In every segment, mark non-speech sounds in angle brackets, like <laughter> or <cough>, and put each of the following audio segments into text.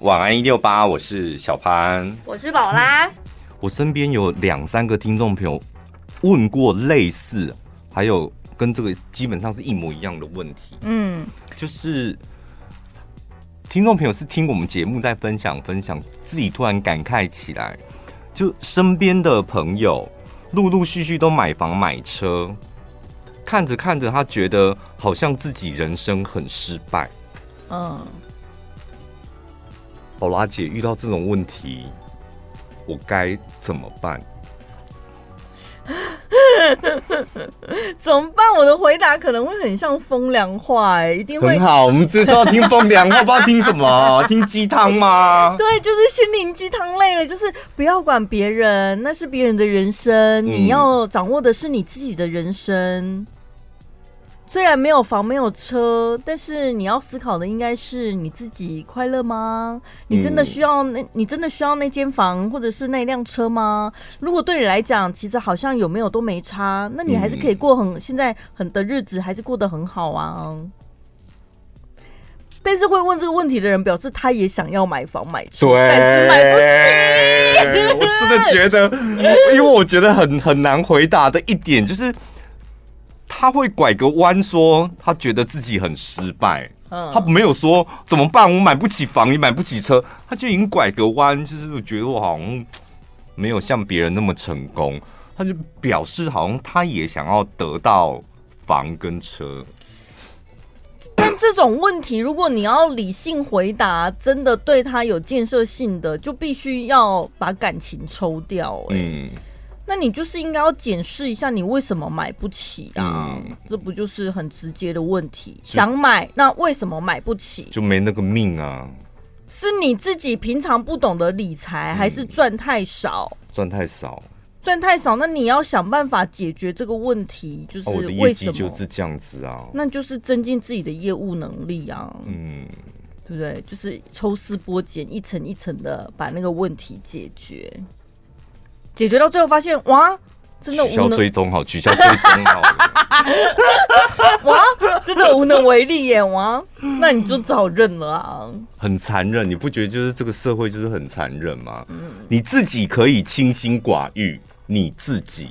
晚安一六八，我是小潘，我是宝拉。我身边有两三个听众朋友问过类似，还有跟这个基本上是一模一样的问题。嗯，就是听众朋友是听我们节目在分享分享，自己突然感慨起来，就身边的朋友陆陆续续都买房买车，看着看着，他觉得好像自己人生很失败。嗯。宝拉姐遇到这种问题，我该怎么办？<laughs> 怎么办？我的回答可能会很像风凉话，哎，一定会很好。我们这是要听风凉话，不知道听什么？<laughs> 听鸡汤吗？<laughs> 对，就是心灵鸡汤类的，就是不要管别人，那是别人的人生，嗯，你要掌握的是你自己的人生。虽然没有房没有车，但是你要思考的应该是你自己快乐吗？你真的需要那？你真的需要那间房或者是那辆车吗？如果对你来讲，其实好像有没有都没差，那你还是可以过很现在很的日子，还是过得很好啊。但是会问这个问题的人，表示他也想要买房买车，但是买不起。<laughs> 我真的觉得，因为我觉得很很难回答的一点就是。他会拐个弯说，他觉得自己很失败。嗯，他没有说怎么办，我买不起房，也买不起车，他就已经拐个弯，就是觉得我好像没有像别人那么成功。他就表示好像他也想要得到房跟车。但这种问题，如果你要理性回答，真的对他有建设性的，就必须要把感情抽掉。嗯。那你就是应该要检视一下，你为什么买不起啊？嗯、这不就是很直接的问题？想买，那为什么买不起？就没那个命啊？是你自己平常不懂得理财，还是赚太少？赚太少，赚太少。那你要想办法解决这个问题，就是为什么？就是这样子啊？那就是增进自己的业务能力啊。嗯，对不对？就是抽丝剥茧，一层一层的把那个问题解决。解决到最后发现，哇，真的无能。取消追踪好，取消追踪好。<laughs> 哇，真的无能为力耶！哇，那你就早认了啊。很残忍，你不觉得就是这个社会就是很残忍吗？嗯。你自己可以清心寡欲，你自己，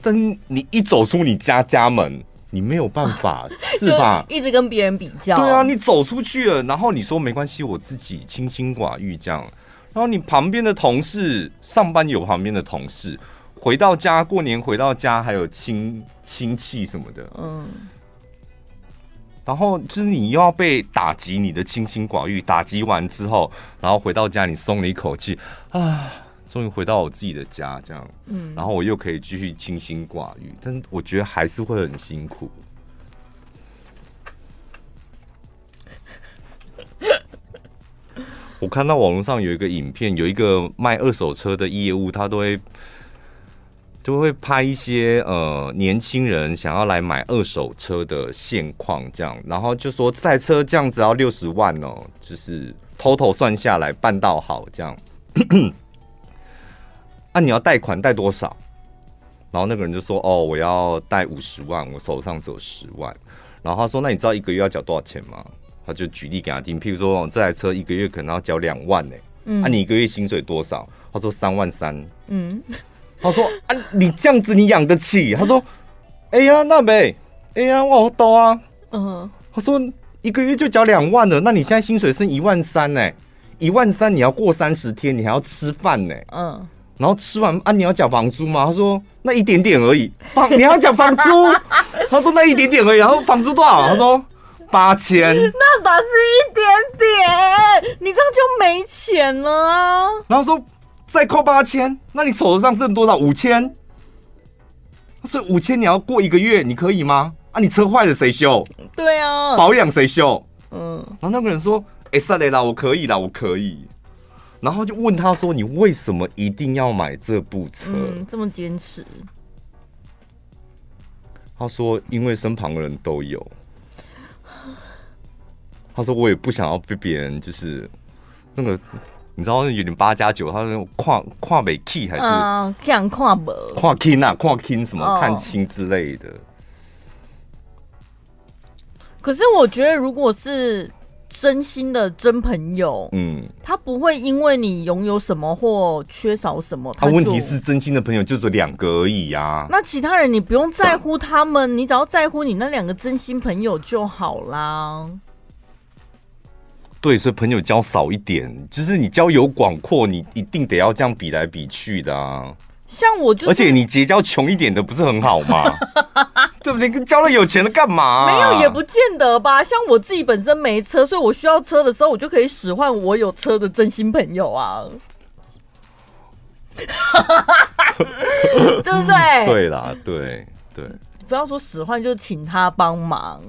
但你一走出你家家门，你没有办法，是吧？<laughs> 一直跟别人比较。对啊，你走出去了，然后你说没关系，我自己清心寡欲这样。然后你旁边的同事上班有旁边的同事，回到家过年回到家还有亲亲戚什么的，嗯，然后就是你又要被打击你的清心寡欲，打击完之后，然后回到家你松了一口气啊，终于回到我自己的家这样，嗯，然后我又可以继续清心寡欲，但我觉得还是会很辛苦。我看到网络上有一个影片，有一个卖二手车的业务，他都会就会拍一些呃年轻人想要来买二手车的现况，这样，然后就说这台车这样子要六十万哦，就是 total 算下来办到好这样。<coughs> 啊，你要贷款贷多少？然后那个人就说哦，我要贷五十万，我手上只有十万。然后他说，那你知道一个月要缴多少钱吗？他就举例给他听，譬如说这台车一个月可能要交两万呢、欸，嗯，啊，你一个月薪水多少？他说三万三，嗯，他说啊，你这样子你养得起？他说，哎呀，那呗，哎呀，我好多啊，嗯，他说一个月就交两万了，那你现在薪水剩一万三呢？一万三你要过三十天，你还要吃饭呢，嗯，然后吃完啊，你要缴房租吗？他说那一点点而已，房你要缴房租？<laughs> 他说那一点点而已，然后房租多少？他说。八千，那咋是一点点？你这样就没钱了啊！然后说再扣八千，那你手头上剩多少？五千。所以五千你要过一个月，你可以吗？啊，你车坏了谁修？对啊，保养谁修？嗯。然后那个人说：“哎，算了啦，我可以啦，我可以。”然后就问他说：“你为什么一定要买这部车？嗯，这么坚持？”他说：“因为身旁的人都有。”他说：“我也不想要被别人就是那个，你知道有点八加九，他说跨跨美 key 还是看跨不跨 key 啊，跨 key 什么看清之类的。”可是我觉得，如果是真心的真朋友，嗯，他不会因为你拥有什么或缺少什么，他啊，问题是真心的朋友就只有两个而已啊。那其他人你不用在乎他们，你只要在乎你那两个真心朋友就好啦。对，所以朋友交少一点，就是你交友广阔，你一定得要这样比来比去的啊。像我就是，而且你结交穷一点的不是很好吗？<laughs> 对不对？跟交了有钱的干嘛啊？没有也不见得吧。像我自己本身没车，所以我需要车的时候，我就可以使唤我有车的真心朋友啊。<laughs> 对不对？对啦，对对。不要说使唤，就请他帮忙，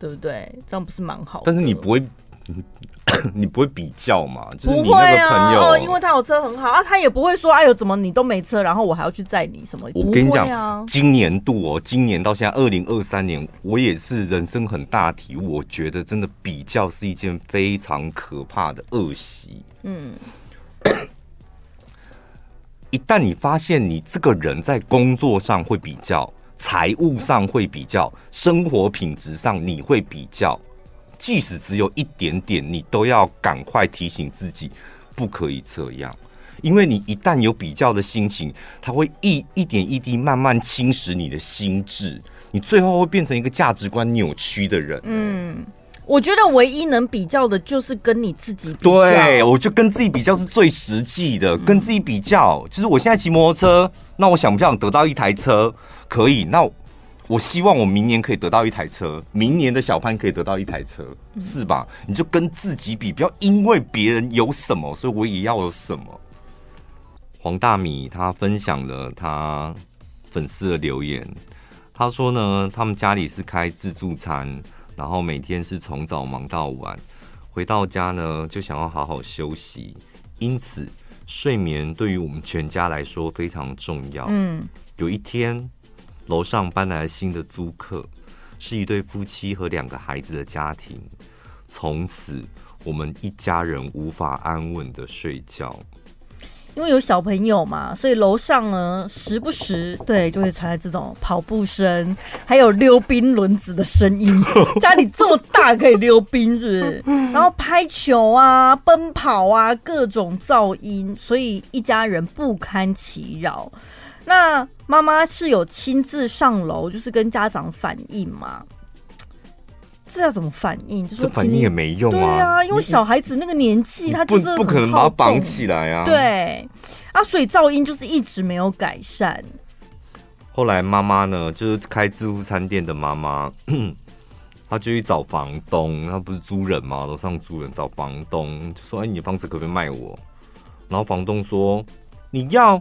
对不对？这样不是蛮好的？但是你不会。<coughs> 你不会比较嘛？就是你不会啊，哦，因为他有车很好啊，他也不会说哎呦，怎么你都没车，然后我还要去载你什么？我跟你讲啊，今年度哦，今年到现在二零二三年，我也是人生很大体悟，我觉得真的比较是一件非常可怕的恶习。嗯，<coughs> 一旦你发现你这个人在工作上会比较，财务上会比较，生活品质上你会比较。即使只有一点点，你都要赶快提醒自己，不可以这样，因为你一旦有比较的心情，它会一一点一滴慢慢侵蚀你的心智，你最后会变成一个价值观扭曲的人。嗯，我觉得唯一能比较的就是跟你自己比较。对，我就跟自己比较是最实际的，跟自己比较，就是我现在骑摩托车，那我想不想得到一台车？可以，那。我希望我明年可以得到一台车，明年的小潘可以得到一台车，是吧？你就跟自己比，不要因为别人有什么，所以我也要有什么。黄大米他分享了他粉丝的留言，他说呢，他们家里是开自助餐，然后每天是从早忙到晚，回到家呢就想要好好休息，因此睡眠对于我们全家来说非常重要。嗯，有一天。楼上搬来新的租客，是一对夫妻和两个孩子的家庭。从此，我们一家人无法安稳的睡觉，因为有小朋友嘛，所以楼上呢，时不时对就会传来这种跑步声，还有溜冰轮子的声音。<laughs> 家里这么大，可以溜冰是不是？然后拍球啊、奔跑啊，各种噪音，所以一家人不堪其扰。那妈妈是有亲自上楼，就是跟家长反映嘛？这要怎么反应？就是、反应也没用啊！对啊，因为小孩子那个年纪，他就是不可能把他绑起来啊。对啊，所以噪音就是一直没有改善。后来妈妈呢，就是开自助餐店的妈妈，<clears throat> 她就去找房东，她不是租人嘛？楼上租人找房东，就说：“哎，你的房子可不可以卖我？”然后房东说：“你要。”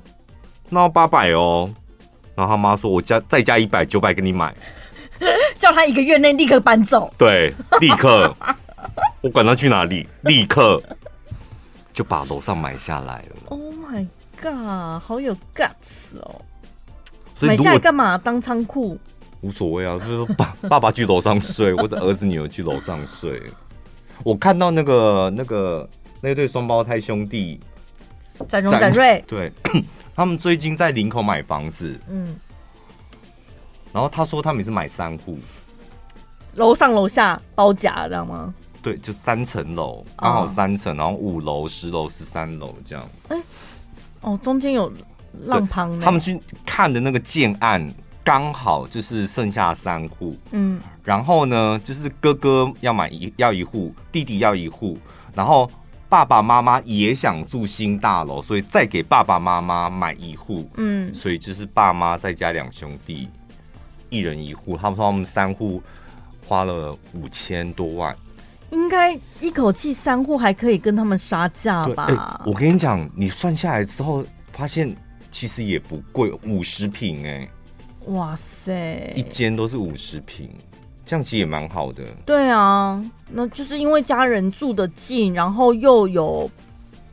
那要八百哦，然后他妈说：“我加再加一百，九百给你买。<laughs> ”叫他一个月内立刻搬走。对，立刻，<laughs> 我管他去哪里，立刻就把楼上买下来了。Oh my god，好有 guts 哦！买下来干嘛？当仓库？无所谓啊，就是说爸 <laughs> 爸爸去楼上睡，或者儿子女儿去楼上睡。我看到那个那个那对双胞胎兄弟。展荣、展瑞，对，他们最近在林口买房子，嗯，然后他说他们也是买三户，楼上楼下包夹，知道吗？对，就三层楼，刚好三层，然后五楼、十楼、十三楼这样。哎、欸，哦，中间有浪旁。他们去看的那个建案，刚好就是剩下三户，嗯，然后呢，就是哥哥要买一要一户，弟弟要一户，然后。爸爸妈妈也想住新大楼，所以再给爸爸妈妈买一户。嗯，所以就是爸妈再加两兄弟，一人一户。他们说他们三户花了五千多万，应该一口气三户还可以跟他们杀价吧？欸，我跟你讲，你算下来之后，发现其实也不贵，五十平哎，哇塞，一间都是五十坪。这样其实也蛮好的。对啊，那就是因为家人住得近，然后又有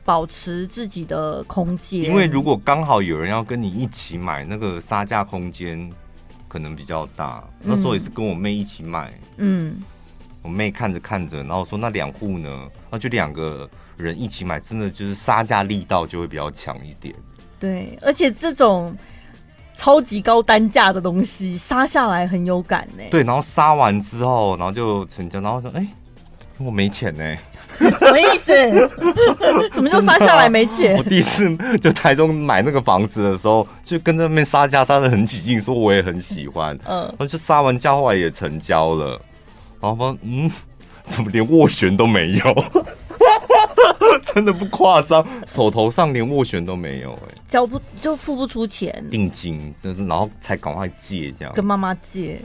保持自己的空间。因为如果刚好有人要跟你一起买，那个杀价空间可能比较大。那时候也是跟我妹一起买。嗯，我妹看着看着，然后说那两户呢，那就两个人一起买，真的就是杀价力道就会比较强一点。对，而且这种。超级高单价的东西杀下来很有感呢。对，然后杀完之后，然后就成交，然后说：“哎、欸，我没钱呢、欸。什么意思？<laughs> 什么叫杀下来没钱？我第一次就台中买那个房子的时候，就跟那边杀价杀的很起劲，说我也很喜欢。嗯，然后就杀完价，后来也成交了。然后说，嗯，怎么连斡旋都没有？<laughs> 真的不夸张，手头上连斡旋都没有、欸，哎，交不就付不出钱，定金，真是，然后才赶快借这样，跟妈妈借。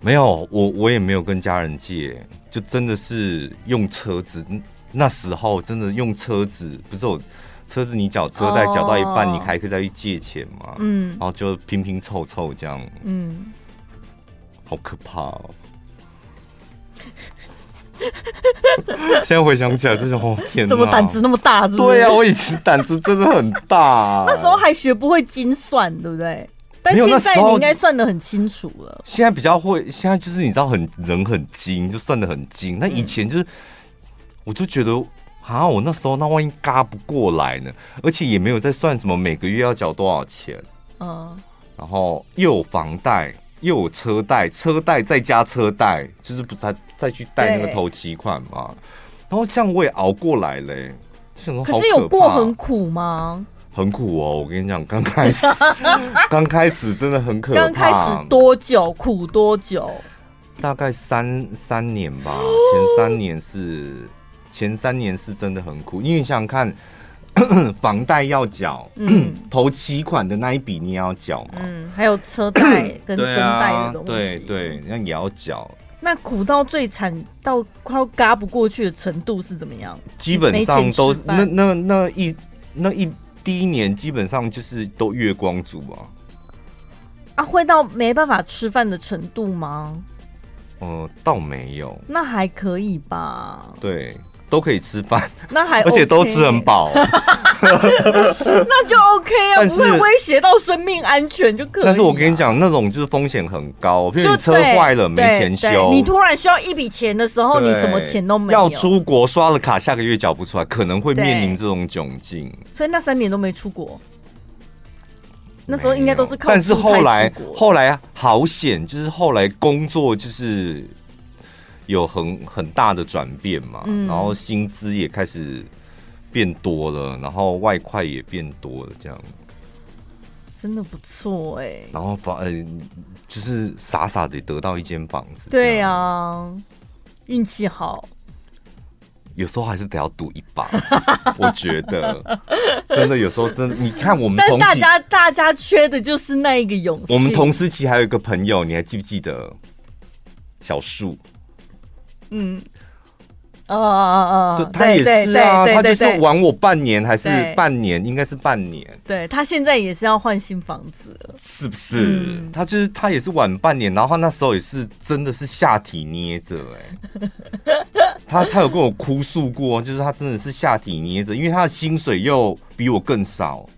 没有，我我也没有跟家人借，就真的是用车子。那时候真的用车子，不是我车子，你缴车贷缴到一半，你还可以再去借钱嘛？嗯，然后就拼拼凑凑这样，嗯，好可怕哦。<laughs> 现在回想起来，这种哦天，怎么胆子那么大？是不是？对啊，我以前胆子真的很大。<laughs> 那时候还学不会精算，对不对？但现在你应该算的很清楚了。现在比较会，现在就是你知道很人很精，就算的很精。那以前就是，我就觉得啊，我那时候那万一嘎不过来呢？而且也没有在算什么每个月要缴多少钱，嗯，然后又有房贷，又有车贷，车贷再加车贷，就是不再再去贷那个头期款嘛。然后这样我也熬过来嘞、欸。可，可是有过很苦吗？很苦哦，我跟你讲，刚开始，<laughs> 刚开始真的很可怕。刚开始多久？苦多久？大概三三年吧。前三年是前三年是真的很苦，因为你想想看，<coughs> 房贷要缴，嗯，<coughs> 头期款的那一笔你也要缴嘛，嗯，还有车贷跟增贷的东西，<coughs> 对对，那也要缴。那苦到最惨，到快要嘎不过去的程度是怎么样？基本上都那那那一那一。第一年基本上就是都月光族啊，啊，会到没办法吃饭的程度吗？呃，倒没有，那还可以吧。对。都可以吃饭，那还、OK、而且都吃很饱，<laughs> 那就 OK 啊，不会威胁到生命安全就可以。但是我跟你讲，那种就是风险很高，比如你车坏了没钱修，你突然需要一笔钱的时候，你什么钱都没有。要出国刷了卡，下个月缴不出来，可能会面临这种窘境。所以那三年都没出国，那时候应该都是靠。但是后来后来好险，就是后来工作就是。有很很大的转变嘛，嗯、然后薪资也开始变多了，然后外快也变多了，这样真的不错哎、欸。然后房呃，就是傻傻的得到一间房子，对啊，运气好。有时候还是得要赌一把，<laughs> 我觉得真的有时候真的，你看我们同大家大家缺的就是那一个勇气。我们同时期还有一个朋友，你还记不记得小树？嗯，哦哦哦哦，他也是啊，他就是晚我半年还是半年，应该是半年。对，他现在也是要换新房子了，是不是？嗯、他就是他也是晚半年，然后他那时候也是真的是下体捏着哎，<laughs> 他他有跟我哭诉过，就是他真的是下体捏着，因为他的薪水又比我更少。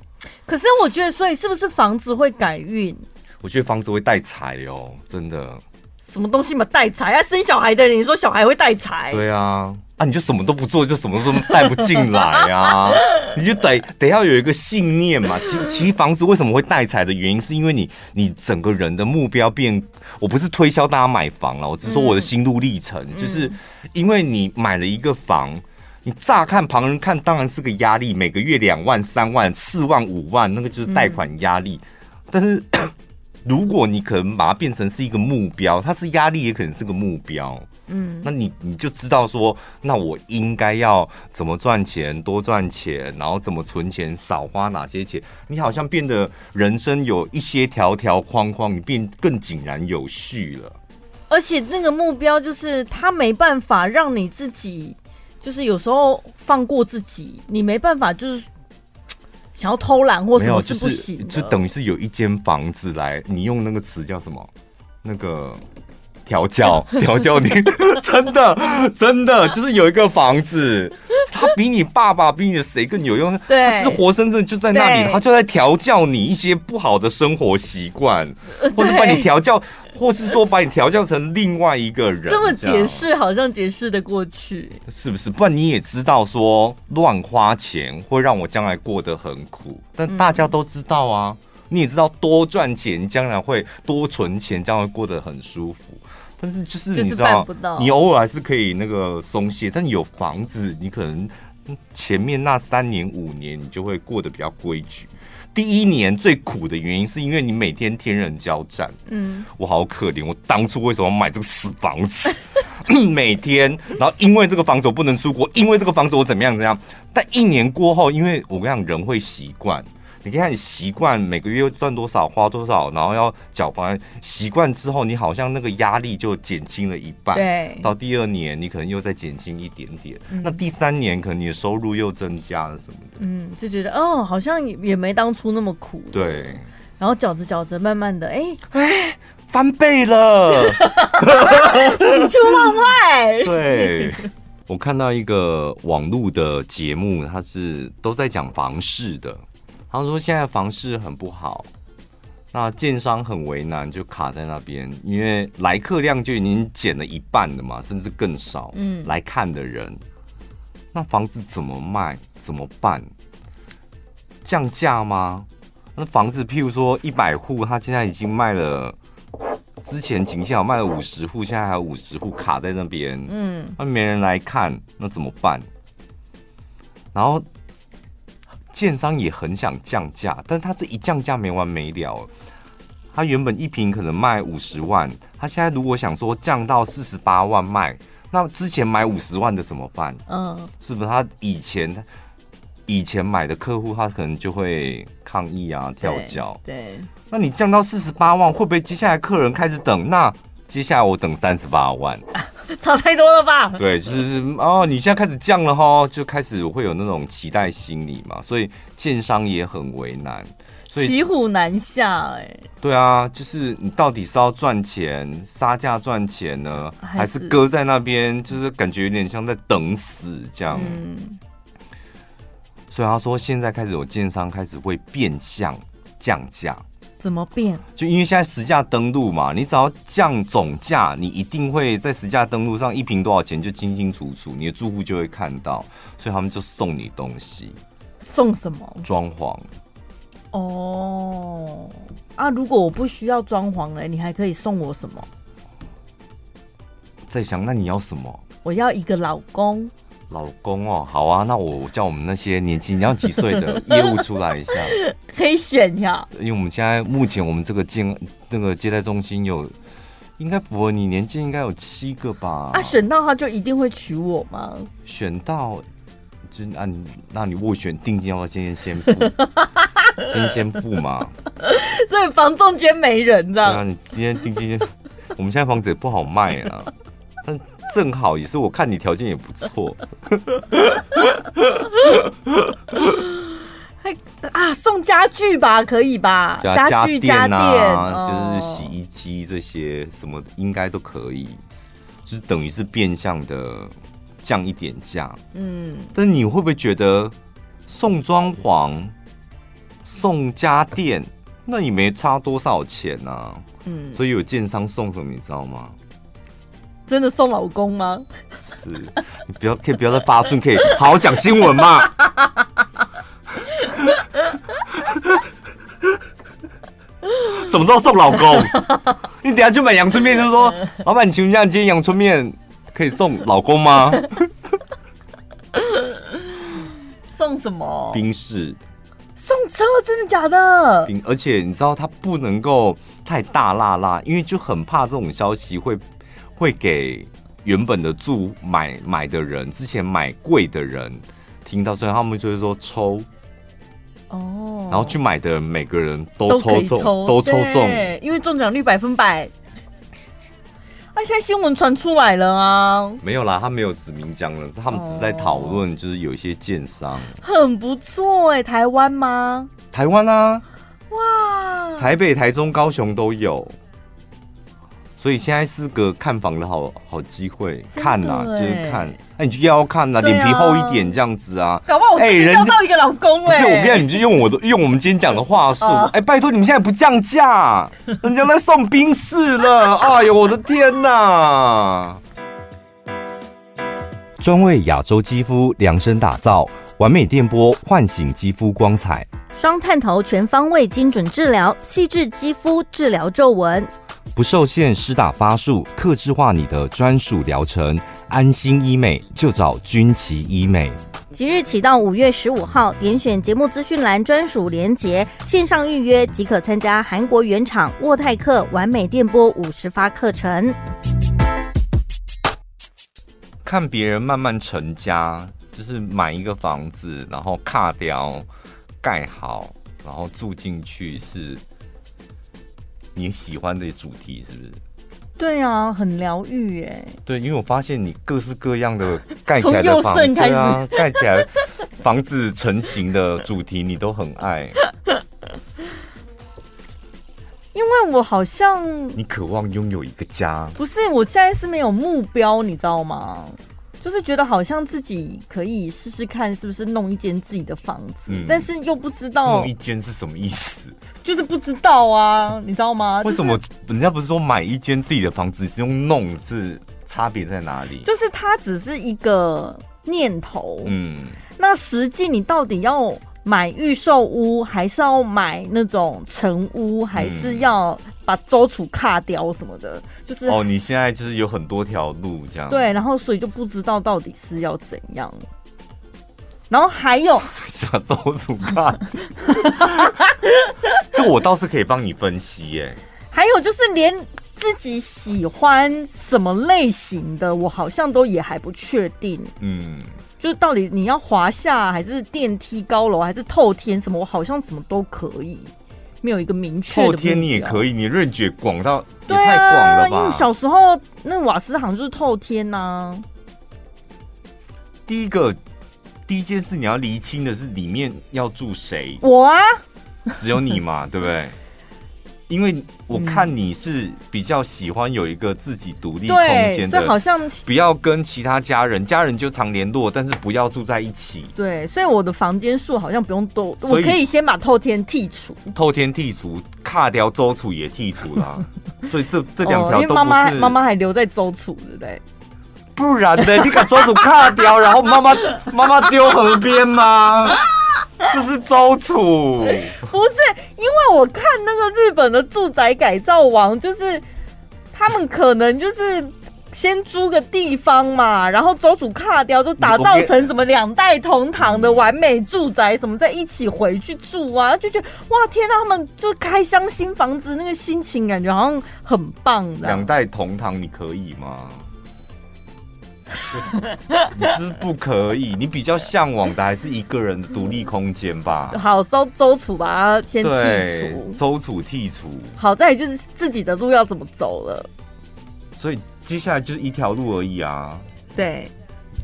可是我觉得，所以是不是房子会改运？我觉得房子会带财哦，真的。什么东西嘛带财啊？生小孩的人，你说小孩会带财？对啊，啊你就什么都不做，就什么都带不进来啊！<laughs> 你就得得要有一个信念嘛。其实其实房子为什么会带财的原因，是因为你你整个人的目标变。我不是推销大家买房了，我只是说我的心路历程，嗯、就是因为你买了一个房，你乍看旁人看当然是个压力，每个月两万、三万、四万、五万，那个就是贷款压力，嗯、但是。如果你可能把它变成是一个目标，它是压力，也可能是个目标。嗯，那你你就知道说，那我应该要怎么赚钱，多赚钱，然后怎么存钱，少花哪些钱。你好像变得人生有一些条条框框，你变更井然有序了。而且那个目标就是，他没办法让你自己，就是有时候放过自己，你没办法就是。想要偷懒或什么是不行，就等于是有一间房子来，你用那个词叫什么？那个调教调教你，<laughs> 真的真的就是有一个房子，他比你爸爸比你的谁更有用？对，他就是活生生就在那里，他就在调教你一些不好的生活习惯，或是把你调教。或是说把你调教成另外一个人，这么解释好像解释的过去，是不是？不然你也知道说乱花钱会让我将来过得很苦，但大家都知道啊。你也知道多赚钱将来会多存钱，将来会过得很舒服。但是就是你知道你偶尔还是可以那个松懈，但你有房子，你可能前面那三年五年你就会过得比较规矩。第一年最苦的原因是因为你每天天人交战，嗯，我好可怜，我当初为什么买这个死房子？<laughs> 每天，然后因为这个房子我不能出国，因为这个房子我怎么样怎么样？但一年过后，因为我跟你讲，人会习惯。你看，你习惯每个月赚多少花多少，然后要缴房，习惯之后，你好像那个压力就减轻了一半。对，到第二年你可能又再减轻一点点，嗯、那第三年可能你的收入又增加了什么的，嗯，就觉得哦，好像也没当初那么苦。对，然后搅着搅着，慢慢的，哎哎，翻倍了，<laughs> 喜出望外。<laughs> 对，我看到一个网络的节目，它是都在讲房事的。他说：“现在房市很不好，那建商很为难，就卡在那边，因为来客量就已经减了一半了嘛，甚至更少。嗯，来看的人，那房子怎么卖？怎么办？降价吗？那房子，譬如说一百户，他现在已经卖了，之前仅限卖了五十户，现在还有五十户卡在那边。嗯，那没人来看，那怎么办？然后。”建商也很想降价，但他这一降价没完没了。他原本一瓶可能卖五十万，他现在如果想说降到四十八万卖，那之前买五十万的怎么办？嗯，是不是他以前以前买的客户，他可能就会抗议啊、跳脚？对，那你降到四十八万，会不会接下来客人开始等？那接下来我等三十八万。<laughs> 差太多了吧？对，就是哦，你现在开始降了哈，就开始会有那种期待心理嘛，所以建商也很为难，所以骑虎难下哎。对啊，就是你到底是要赚钱杀价赚钱呢，还是搁在那边，就是感觉有点像在等死这样。嗯。所以他说，现在开始有建商开始会变相降价。怎么变？就因为现在实价登录嘛，你只要降总价，你一定会在实价登录上一瓶多少钱就清清楚楚，你的住户就会看到，所以他们就送你东西。送什么？装潢。哦，啊，如果我不需要装潢了，你还可以送我什么？在想，那你要什么？我要一个老公。老公哦，好啊，那我叫我们那些年轻，你要几岁的业务出来一下，<laughs> 可以选呀。因为我们现在目前我们这个接那个接待中心有，应该符合你年纪，应该有七个吧？啊，选到他就一定会娶我吗？选到就那你那你斡旋定金要不要今天先付？<laughs> 今天先付嘛。所以房中间没人这样。那、啊、你今天定金，我们现在房子也不好卖啊。但正好也是，我看你条件也不错。还 <laughs> 啊，送家具吧，可以吧？家具家电就是洗衣机这些什么，应该都可以。就是等于是变相的降一点价。嗯，但你会不会觉得送装潢、送家电，那你没差多少钱呢？啊？嗯，所以有建商送什么，你知道吗？真的送老公吗？是，你不要，可以不要再发顺，可以好好讲新闻嘛？<laughs> 什么时候送老公？你等下去买阳春面，就说老板，请问一下，今天阳春面可以送老公吗？送什么？冰室。送车？真的假的？而且你知道，他不能够太大辣辣，因为就很怕这种消息会。会给原本的住买买的人，之前买贵的人听到，所以他们就会说抽。哦，然后去买的人每个人都抽中，都，都抽中，因为中奖率百分百。啊，现在新闻传出来了啊，没有啦，他没有指名讲了，他们只是在讨论，就是有一些建商、哦、很不错哎、欸，台湾吗？台湾啊，哇，台北、台中、高雄都有。所以现在是个看房的好好机会，看呐、啊，就是看，那、啊、你就要看呐、啊，脸、啊、皮厚一点这样子啊。搞不好我哎，人交到一个老公哎、欸，不是我不要，你就用我的用我们今天讲的话术，<laughs> 哎、呃，拜托你们现在不降价，<laughs> 人家在送冰室了，哎呦我的天哪！专为亚洲肌肤量身打造，完美电波唤醒肌肤光彩，双探头全方位精准治疗，细致肌肤治疗皱纹。不受限施打发数，克制化你的专属疗程。安心医美就找君琦医美。即日起到五月十五号，点选节目资讯栏专属连结，线上预约即可参加韩国原厂沃泰克完美电波五十发课程。看别人慢慢成家，就是买一个房子，然后卡掉盖好，然后住进去，是你喜欢的主题，是不是？对啊，很疗愈耶。对，因为我发现你各式各样的盖起来的 <laughs> 房子，对啊，盖起来房子成型的主题你都很爱。因为我好像你渴望拥有一个家，不是？我现在是没有目标，你知道吗？就是觉得好像自己可以试试看，是不是弄一间自己的房子，嗯，但是又不知道弄一间是什么意思，<laughs> 就是不知道啊，你知道吗？为什么人家不是说买一间自己的房子是用弄，是差别在哪里？就是它只是一个念头，嗯，那实际你到底要买预售屋，还是要买那种成屋，还是要？把周楚卡掉什么的，就是哦，你现在就是有很多条路这样，对，然后所以就不知道到底是要怎样，然后还有 <laughs> 想周楚卡，<laughs> 这我倒是可以帮你分析耶。还有就是连自己喜欢什么类型的，我好像都也还不确定，嗯，就是到底你要华厦还是电梯高楼还是透天什么，我好像什么都可以。没有一个明确的。透天你也可以，你认觉广到也太广了吧？因为小时候那瓦斯行就是透天呐、啊。第一个，第一件事你要厘清的是里面要住谁？我啊，只有你嘛，对不对？因为我看你是比较喜欢有一个自己独立空间的，好像不要跟其他家人，家人就常联络，但是不要住在一起。对，所以我的房间数好像不用多，我可以先把透天剔除，透天剔除，卡掉周楚也剔除了，<laughs> 所以这这两条都不是。因为妈妈妈妈还留在周楚，对不对？不然呢？你把周楚卡掉，然后妈妈 <laughs> 妈妈丢河边吗？<laughs> 这是周楚，不是因为我看那个日本的住宅改造王，就是他们可能就是先租个地方嘛，然后周楚卡掉，就打造成什么两代同堂的完美住宅，什么在一起回去住啊，就觉得哇天哪，他们就开箱新房子，那个心情感觉好像很棒的。两代同堂，你可以吗？<laughs> 你是不可以，你比较向往的还是一个人的独立空间吧？好，周周楚把它先剔除，周楚剔除。好，再就是自己的路要怎么走了。所以接下来就是一条路而已啊。对，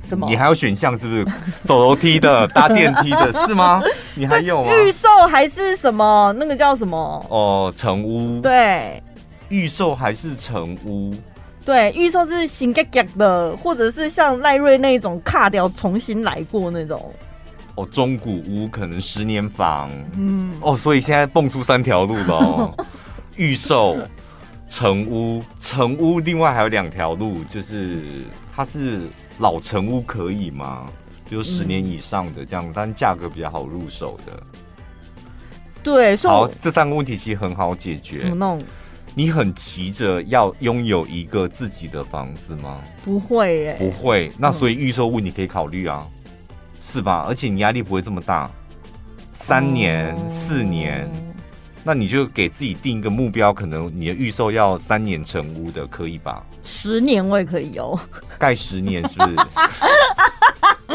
什么？你还有选项是不是？走楼梯的、搭电梯的，是吗？<laughs> 你还有吗？预售还是什么？那个叫什么？哦，成屋。对，预售还是成屋。对，预售是新的，或者是像赖瑞那种卡掉重新来过那种。哦，中古屋可能十年房。嗯。哦，所以现在蹦出三条路了哦。<laughs> 预售、成屋、成屋，另外还有两条路，就是它是老成屋可以吗？比如十年以上的这样，嗯、但价格比较好入手的。对，好，这三个问题其实很好解决。怎么弄？你很急着要拥有一个自己的房子吗？不会耶，不会。那所以预售屋你可以考虑啊，嗯、是吧？而且你压力不会这么大，三年、哦、四年，那你就给自己定一个目标，可能你的预售要三年成屋的，可以吧？十年我也可以哦，盖十年是不是？<laughs> <laughs>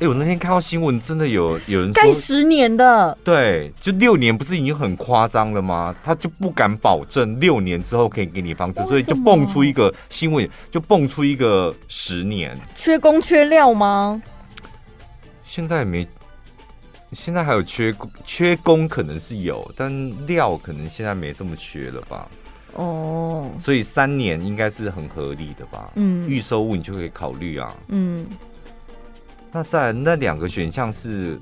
哎、欸，我那天看到新闻，真的有有人说盖十年的，对，就六年不是已经很夸张了吗？他就不敢保证六年之后可以给你房子，所以就蹦出一个新闻，就蹦出一个十年。缺工缺料吗？现在没，现在还有缺工，缺工可能是有，但料可能现在没这么缺了吧？哦，所以三年应该是很合理的吧？嗯，预收物你就可以考虑啊。嗯。那在那两个选项是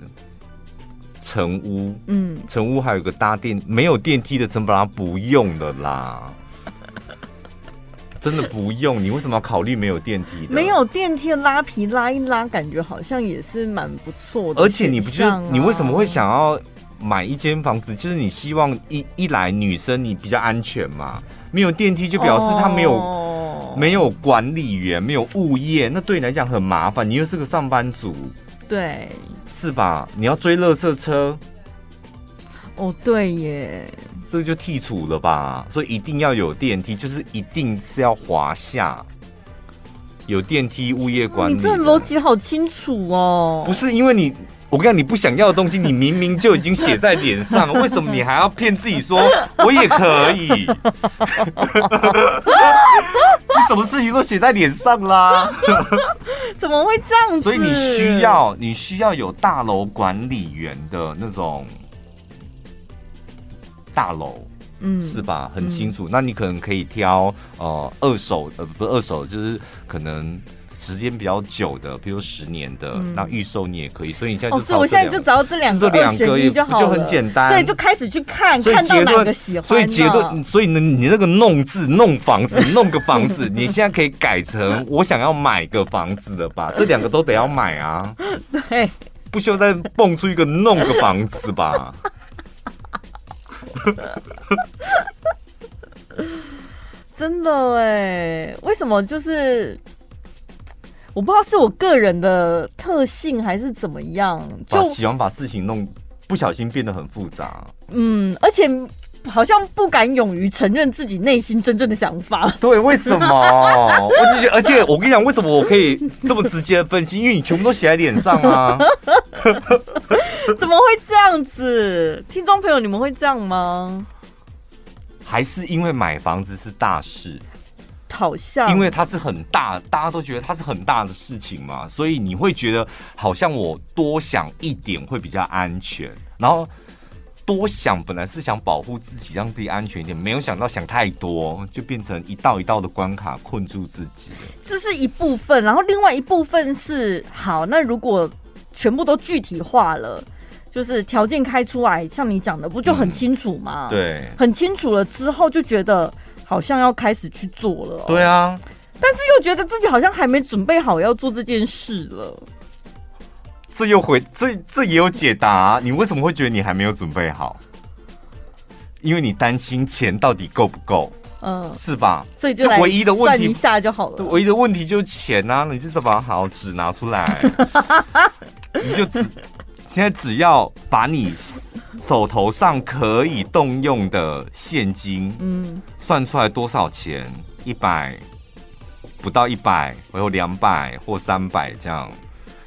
成屋，嗯，成屋还有个搭电没有电梯的成本，它不用的啦，<laughs> 真的不用。你为什么要考虑没有电梯的？没有电梯的拉皮拉一拉，感觉好像也是蛮不错的。而且你不觉得你为什么会想要买一间房子，就是你希望一一来女生你比较安全嘛，没有电梯就表示她没有、哦、没有管理员，没有物业，那对你来讲很麻烦。你又是个上班族，对，是吧？你要追垃圾车，哦，对耶，这个就剔除了吧。所以一定要有电梯，就是一定是要华厦。有电梯，物业管理。你这逻辑好清楚哦。不是因为你，我跟你讲，你不想要的东西，你明明就已经写在脸上，为什么你还要骗自己说 <laughs> 我也可以？<laughs> 你什么事情都写在脸上啦？<laughs> 怎么会这样子？所以你需要，你需要有大楼管理员的那种大楼。嗯，是吧？很清楚。嗯、那你可能可以挑呃二手呃不是二手，就是可能时间比较久的，比如十年的，嗯、那预售你也可以。所以你现在就，哦，所以我现在就找到这两个二选一就好，就很简单。所以就开始去看，看到哪个喜欢。所以结论，所以呢，你那个弄字弄房子 <laughs> 弄个房子，你现在可以改成我想要买个房子了吧？这两个都得要买啊。<laughs> 对，不需要再蹦出一个弄个房子吧？<laughs> 真的哎，为什么就是我不知道是我个人的特性还是怎么样，就喜欢把事情弄不小心变得很复杂。嗯，而且好像不敢勇于承认自己内心真正的想法。<laughs> <laughs> 对，为什么？我就觉得，而且我跟你讲，为什么我可以这么直接的分析？因为你全部都写在脸上啊。怎么会这样子？听众朋友，你们会这样吗？还是因为买房子是大事？好像因为它是很大，大家都觉得它是很大的事情嘛，所以你会觉得好像我多想一点会比较安全。然后多想本来是想保护自己，让自己安全一点，没有想到想太多，就变成一道一道的关卡困住自己。这是一部分，然后另外一部分是好，那如果全部都具体化了。就是条件开出来，像你讲的，不就很清楚吗？嗯、对，很清楚了之后，就觉得好像要开始去做了、喔。对啊，但是又觉得自己好像还没准备好要做这件事了。这又回这这也有解答、啊，你为什么会觉得你还没有准备好？因为你担心钱到底够不够，嗯，是吧？所以就唯一的问题算一下就好了。唯一的问题就是钱啊！你至少把好纸拿出来，<laughs> 你就只。现在只要把你手头上可以动用的现金，嗯，算出来多少钱，一百不到一百，我有两百或三百这样，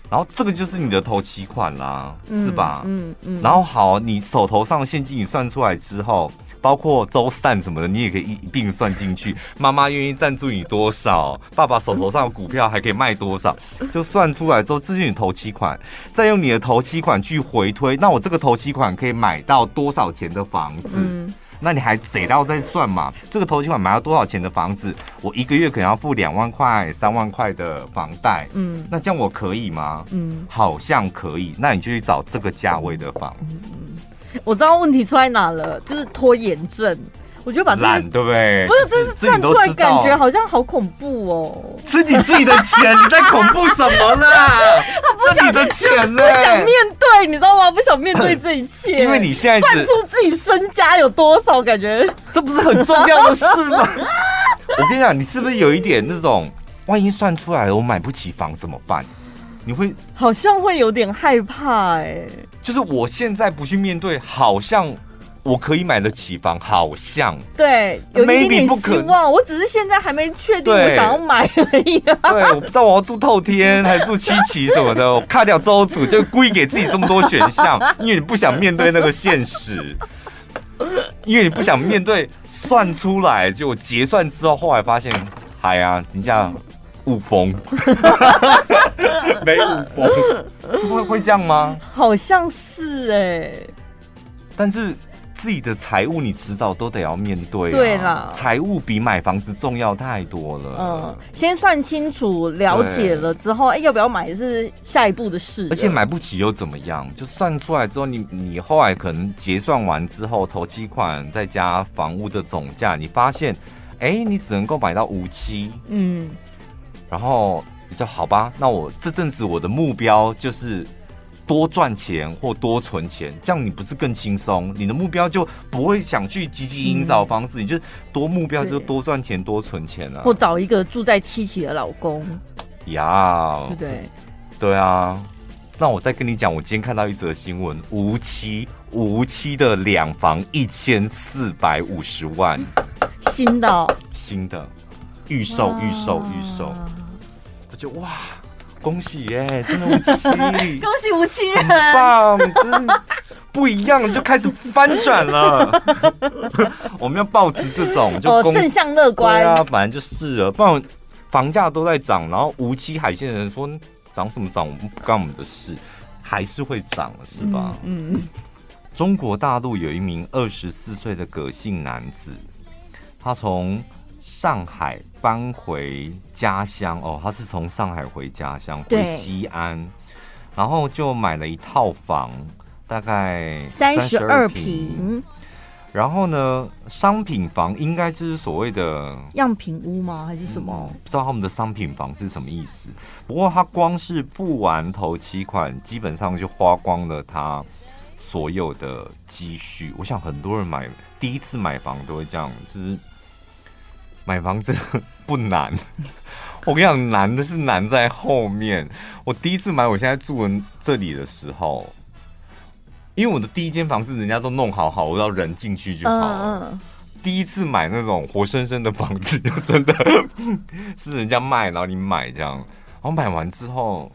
然后这个就是你的头期款啦，嗯、是吧？嗯嗯。嗯然后好，你手头上的现金你算出来之后。包括周散什么的，你也可以一一并算进去。妈妈愿意赞助你多少？爸爸手头上的股票还可以卖多少？就算出来之后，这是你头期款，再用你的头期款去回推。那我这个头期款可以买到多少钱的房子？嗯、那你还得到再算嘛？这个头期款买到多少钱的房子？我一个月可能要付两万块、三万块的房贷。嗯，那这样我可以吗？嗯，好像可以。那你就去找这个价位的房子。我知道问题出在哪了，就是拖延症。我觉得把这懒对不对？不是，这是算出来感觉好像好恐怖哦。是你自己的钱，你在恐怖什么啦？<laughs> 他不想的钱呢？不想面对，你知道吗？不想面对这一切。<laughs> 因为你现在算出自己身家有多少，感觉这不是很重要的事吗？<laughs> 我跟你讲，你是不是有一点那种，万一算出来了，我买不起房怎么办？你会好像会有点害怕哎、欸，就是我现在不去面对，好像我可以买得起房，好像对，有一点点希望。我只是现在还没确定我想要买而已、啊。对，我不知道我要住透天还是住七期什么的，<laughs> 我卡掉周楚，就故意给自己这么多选项，因为你不想面对那个现实，<laughs> 因为你不想面对算出来，就结算之后，后来发现，哎呀，人家。雾峰，没雾峰，会会这样吗？好像是哎、欸，但是自己的财务你迟早都得要面对、啊。对啦，财务比买房子重要太多了。嗯，先算清楚、了解了之后，哎、欸，要不要买是下一步的事。而且买不起又怎么样？就算出来之后，你你后来可能结算完之后，头期款再加房屋的总价，你发现，哎、欸，你只能够买到五期。嗯。然后你说好吧，那我这阵子我的目标就是多赚钱或多存钱，这样你不是更轻松？你的目标就不会想去积极营造房子，嗯、你就多目标就多赚钱多存钱啊，或找一个住在七期的老公。呀，对。对对啊。那我再跟你讲，我今天看到一则新闻，无期无期的两房一千四百五十万，新的、哦、新的。预售预售预售，我就哇，恭喜耶，真的无期，恭喜无期人，很棒，真不一样，就开始翻转了。我们要抱持这种就哦正向乐观，对啊，反正就是了，不然房价都在涨，然后无期海鲜的人说。涨什么涨？我们不干我们的事，还是会涨，是吧？嗯，嗯，中国大陆有一名二十四岁的葛姓男子，他从上海搬回家乡哦，他是从上海回家乡回西安，然后就买了一套房，大概三十二平。然后呢，商品房应该就是所谓的样品屋吗？还是什么？嗯，不知道他们的商品房是什么意思。不过他光是付完头期款，基本上就花光了他所有的积蓄。我想很多人买第一次买房都会这样，就是买房子 <laughs> 不难。<laughs> 我跟你讲，难的是难在后面。我第一次买，我现在住的这里的时候。因为我的第一间房子人家都弄好好，我要人进去就好了。Uh, uh. 第一次买那种活生生的房子，就真的 <laughs> 是人家卖，然后你买这样。然后买完之后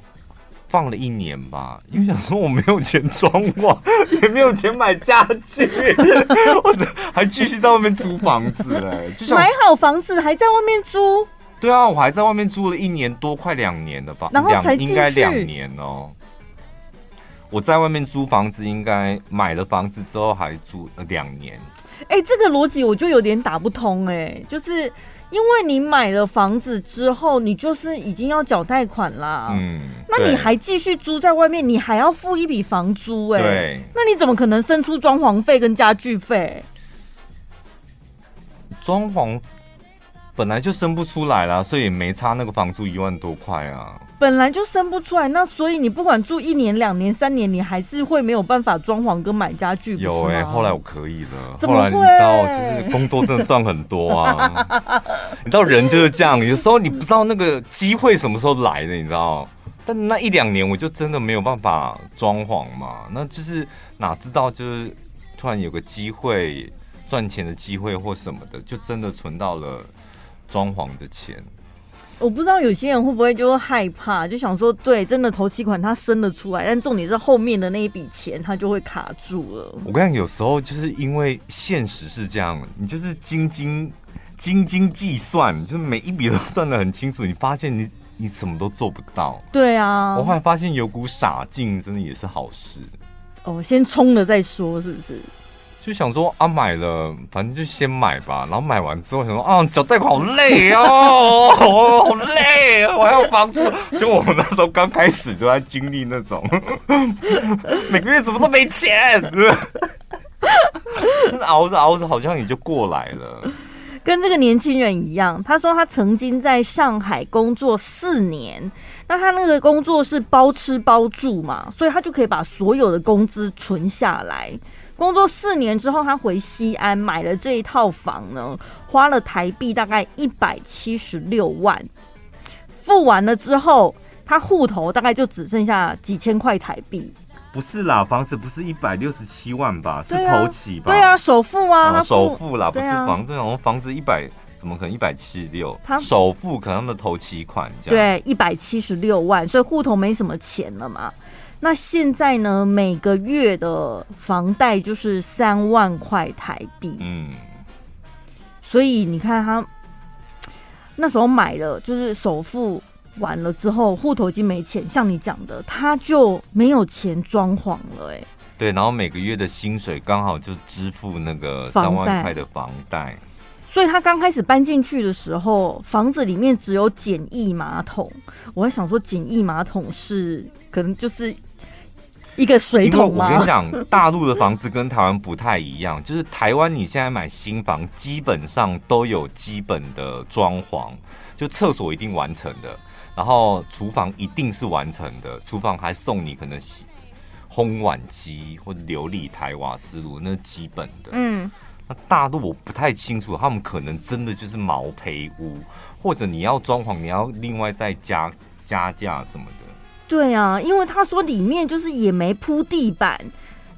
放了一年吧，因为想说我没有钱装潢，<laughs> 也没有钱买家具，<laughs> 我还继续在外面租房子嘞。买好房子还在外面租？对啊，我还在外面租了一年多，快两年了吧？然后才应该两年哦。我在外面租房子，应该买了房子之后还租了两年。哎、欸，这个逻辑我就有点打不通哎、欸，就是因为你买了房子之后，你就是已经要缴贷款啦。嗯，那你还继续租在外面，你还要付一笔房租哎、欸。对，那你怎么可能生出装潢费跟家具费？装潢本来就生不出来啦，所以也没差那个房租一万多块啊。本来就生不出来，那所以你不管住一年、两年、三年，你还是会没有办法装潢跟买家具。有哎、欸，后来我可以了。怎么会？后来你知道，就是工作真的赚很多啊。<laughs> 你知道人就是这样，有时候你不知道那个机会什么时候来的，你知道？但那一两年我就真的没有办法装潢嘛，那就是哪知道就是突然有个机会赚钱的机会或什么的，就真的存到了装潢的钱。我不知道有些人会不会就会害怕，就想说，对，真的头期款他生得出来，但重点是后面的那一笔钱他就会卡住了。我跟你讲，有时候就是因为现实是这样，你就是斤斤斤斤计算，就是每一笔都算得很清楚，你发现你你什么都做不到。对啊，我后来发现有股傻劲，真的也是好事。哦，先冲了再说，是不是？就想说啊，买了，反正就先买吧。然后买完之后想说啊，缴贷款好累哦，<laughs> 好累，我还有房子。就我们那时候刚开始就在经历那种，<laughs> 每个月怎么都没钱，<laughs> 熬着熬着好像也就过来了。跟这个年轻人一样，他说他曾经在上海工作四年，那他那个工作是包吃包住嘛，所以他就可以把所有的工资存下来。工作四年之后，他回西安买了这一套房呢，花了台币大概一百七十六万。付完了之后，他户头大概就只剩下几千块台币。不是啦，房子不是一百六十七万吧？是头期吧？对啊，首付啊，首付啦，不是房子。房子一百，怎么可能一百七十六？他首付可能他们的头期款这样。对，一百七十六万，所以户头没什么钱了嘛。那现在呢？每个月的房贷就是三万块台币。嗯，所以你看他那时候买了，就是首付完了之后，户头已经没钱。像你讲的，他就没有钱装潢了。哎，对，然后每个月的薪水刚好就支付那个三万块的房贷。所以他刚开始搬进去的时候，房子里面只有简易马桶。我还想说，简易马桶是可能就是一个水桶吗？我跟你讲，大陆的房子跟台湾不太一样，就是台湾你现在买新房，基本上都有基本的装潢，就厕所一定完成的，然后厨房一定是完成的，厨房还送你可能洗烘碗机或者流理台瓦斯炉，那是基本的。嗯，那大陆我不太清楚，他们可能真的就是毛坯屋，或者你要装潢，你要另外再加加价什么的。对啊，因为他说里面就是也没铺地板。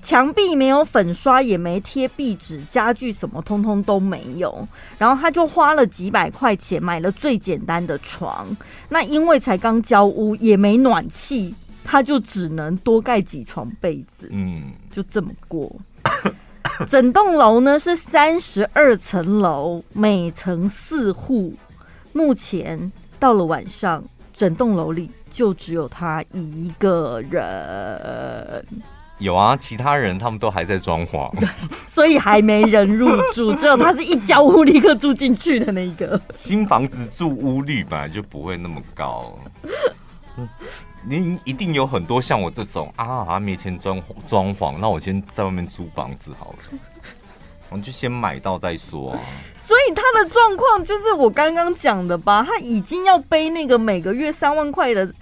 墙壁没有粉刷，也没贴壁纸，家具什么通通都没有。然后他就花了几百块钱买了最简单的床。那因为才刚交屋，也没暖气，他就只能多盖几床被子。嗯，就这么过。<laughs> 整栋楼呢是三十二层楼，每层四户。目前到了晚上，整栋楼里就只有他一个人。有啊，其他人他们都还在装潢，<laughs> 所以还没人入住，只有他是一交屋立刻住进去的那一个。新房子住屋率本来就不会那么高，<laughs> 你一定有很多像我这种啊，好像没钱装装潢，那我先在外面租房子好了，<laughs> 我们就先买到再说啊。所以他的状况就是我刚刚讲的吧，他已经要背那个每个月三万块的。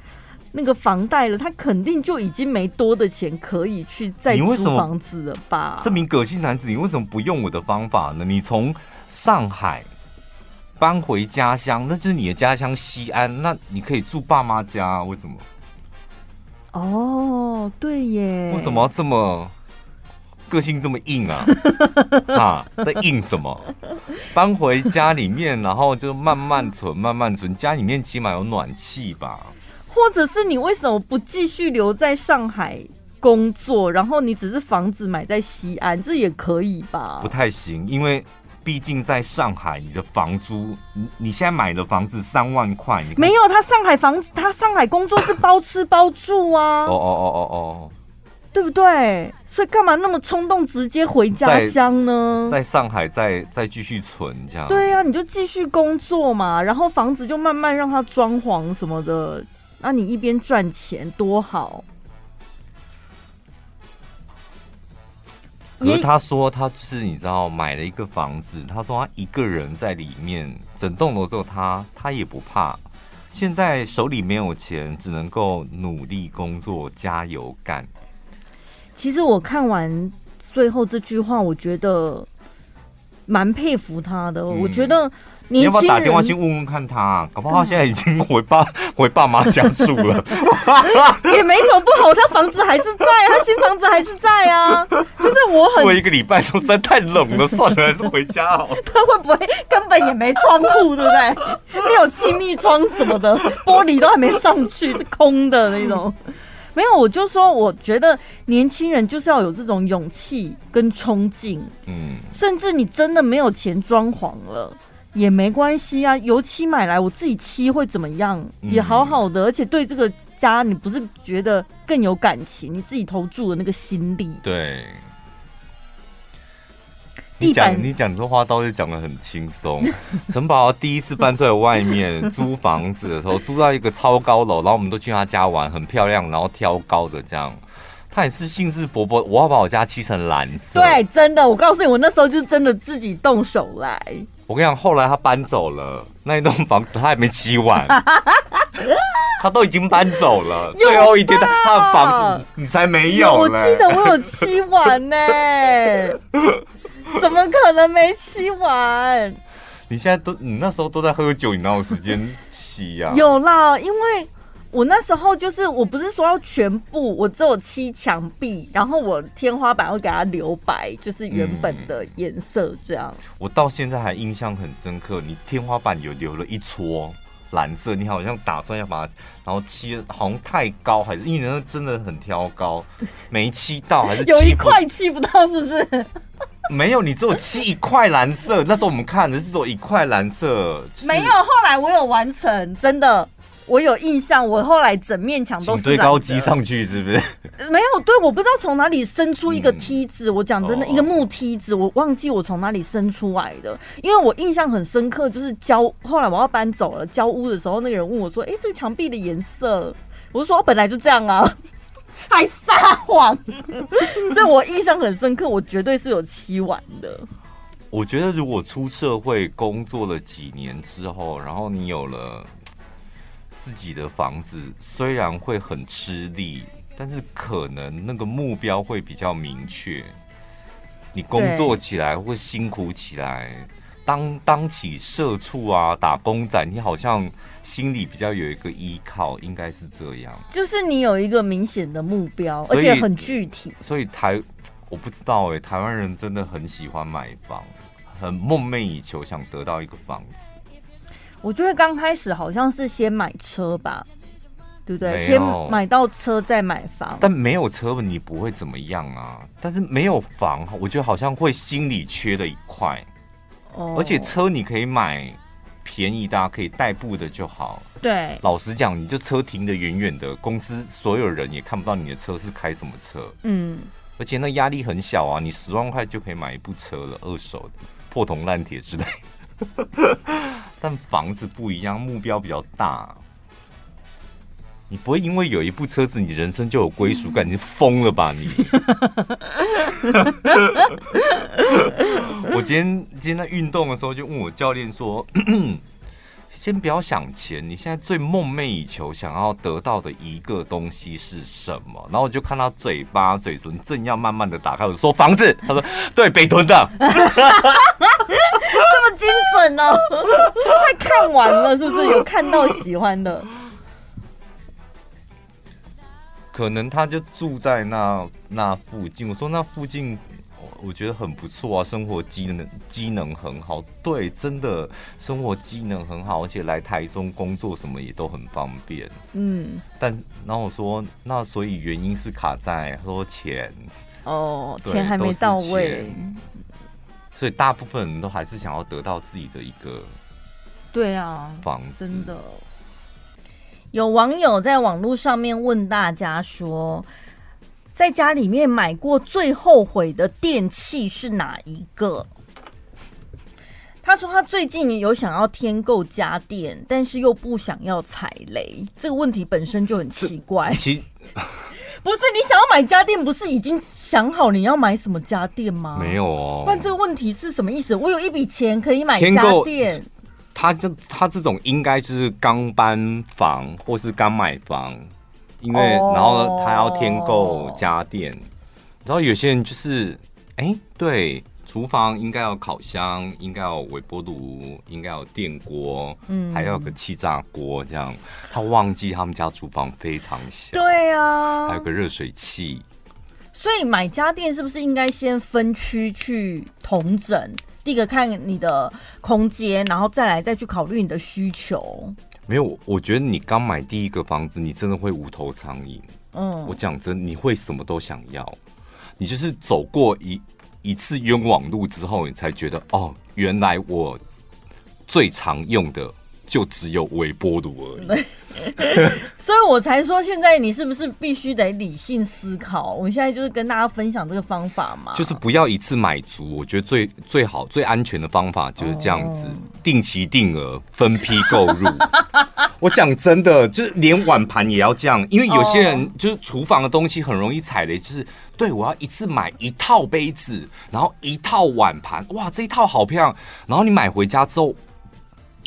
那个房贷了，他肯定就已经没多的钱可以去再租房子了吧？这名葛姓男子，你为什么不用我的方法呢？你从上海搬回家乡，那就是你的家乡西安，那你可以住爸妈家，为什么？哦，对耶，为什么要这么个性这么硬啊？<laughs> 啊，在硬什么？搬回家里面，然后就慢慢存，慢慢存，家里面起码有暖气吧？或者是你为什么不继续留在上海工作？然后你只是房子买在西安，这也可以吧？不太行，因为毕竟在上海，你的房租，你你现在买的房子三万块，你没有他上海房子，他上海工作是包吃包住啊！哦哦哦哦哦，对不对？所以干嘛那么冲动，直接回家乡呢？在，在上海再再继续存这样？对呀、啊，你就继续工作嘛，然后房子就慢慢让它装潢什么的。那、啊、你一边赚钱多好。可是他说他就是你知道买了一个房子，他说他一个人在里面，整栋楼只有他，他也不怕。现在手里没有钱，只能够努力工作，加油干。其实我看完最后这句话，我觉得蛮佩服他的。嗯、我觉得。你要不要打电话去问问看他？搞不好他现在已经回爸 <laughs> 回爸妈家住了，<laughs> 也没什么不好。他房子还是在，他新房子还是在啊。就是我很，住一个礼拜，说实在太冷了，算了，还是回家好。<laughs> 他会不会根本也没窗户，对不对？没有气密窗什么的，玻璃都还没上去，是空的那种。没有，我就说，我觉得年轻人就是要有这种勇气跟冲劲。嗯，甚至你真的没有钱装潢了。也没关系啊，油漆买来我自己漆会怎么样？也好好的，而且对这个家你不是觉得更有感情？你自己投注的那个心力。对，你讲你讲这话倒是讲的很轻松。<laughs> 陈宝第一次搬出来外面租房子的时候，租到一个超高楼，然后我们都去他家玩，很漂亮，然后挑高的这样。他也是兴致勃勃，我要把我家漆成蓝色。对，真的，我告诉你，我那时候就真的自己动手来。我跟你讲，后来他搬走了，那一栋房子他还没漆完，<laughs> 他都已经搬走了，最后一天他他的房子你才没有。我记得我有漆完呢，怎么可能没漆完？你现在都你那时候都在喝酒，你哪有时间漆呀？有啦，因为。我那时候就是，我不是说要全部，我只有漆墙壁，然后我天花板会给它留白，就是原本的颜色这样。我到现在还印象很深刻，你天花板有留了一撮蓝色，你好像打算要把它，然后漆好像太高，还是因为那真的很挑高，<laughs> 没漆到，还是有一块漆不到，是不是？<laughs> 没有，你只有漆一块蓝色。那时候我们看的是只有一块蓝色，就是，没有。后来我有完成，真的。我有印象，我后来整面墙都是堆高机上去，是不是？<laughs> 没有，对，我不知道从哪里伸出一个梯子。嗯、我讲真的，哦、一个木梯子，我忘记我从哪里伸出来的。因为我印象很深刻，就是交后来我要搬走了，交屋的时候，那个人问我说：“哎、欸，这个墙壁的颜色？”我就说：“我本来就这样啊，<laughs> 还撒谎。”所以我印象很深刻，我绝对是有漆完的。我觉得，如果出社会工作了几年之后，然后你有了。自己的房子虽然会很吃力，但是可能那个目标会比较明确。你工作起来会辛苦起来，当当起社畜啊、打工仔，你好像心里比较有一个依靠，应该是这样。就是你有一个明显的目标，而且很具体。所以台我不知道哎、欸，台湾人真的很喜欢买房，很梦寐以求，想得到一个房子。我觉得刚开始好像是先买车吧。对不对？先买到车再买房，但没有车你不会怎么样啊。但是没有房，我觉得好像会心里缺了一块。哦，而且车你可以买便宜的，可以代步的就好。对，老实讲，你就车停的远远的，公司所有人也看不到你的车是开什么车。嗯，而且那压力很小啊，你十万块就可以买一部车了，二手的破铜烂铁之类。<laughs> 但房子不一样，目标比较大。你不会因为有一部车子，你人生就有归属感？你疯了吧你！<laughs> 我今天今天在运动的时候，就问我教练说：“ <clears throat> 先不要想钱，你现在最梦寐以求想要得到的一个东西是什么？”然后我就看他嘴巴嘴唇正要慢慢的打开，我说：“房子。”他说：“对，北屯的。”这么精准哦！<laughs> 快看完了是不是？有看到喜欢的？可能他就住在那那附近。我说那附近，我觉得很不错啊，生活机能机能很好。对，真的生活机能很好，而且来台中工作什么也都很方便。嗯，但然后我说那所以原因是卡在他说钱哦，钱还没到位，所以大部分人都还是想要得到自己的一个对啊房子，真的。有网友在网络上面问大家说，在家里面买过最后悔的电器是哪一个？他说他最近有想要添购家电，但是又不想要踩雷。这个问题本身就很奇怪。不是你想要买家电，不是已经想好你要买什么家电吗？没有哦。但这个问题是什么意思？我有一笔钱可以买家电。他这他这种应该是刚搬房或是刚买房，因为然后他要添购家电，然后有些人就是哎，对，厨房应该有烤箱，应该有微波炉，应该有电锅，嗯，还要有个气炸锅，这样他忘记他们家厨房非常小，对啊，还有个热水器，所以买家电是不是应该先分区去统整？第一个看你的空间，然后再来再去考虑你的需求。没有，我觉得你刚买第一个房子，你真的会无头苍蝇。嗯，我讲真，你会什么都想要。你就是走过一一次冤枉路之后，你才觉得哦，原来我最常用的。就只有微波炉而已，<laughs> 所以我才说，现在你是不是必须得理性思考？我现在就是跟大家分享这个方法嘛，就是不要一次买足。我觉得最最好、最安全的方法就是这样子，定期定额、分批购入。<laughs> 我讲真的，就是连碗盘也要这样，因为有些人就是厨房的东西很容易踩雷，就是对我要一次买一套杯子，然后一套碗盘，哇，这一套好漂亮，然后你买回家之后。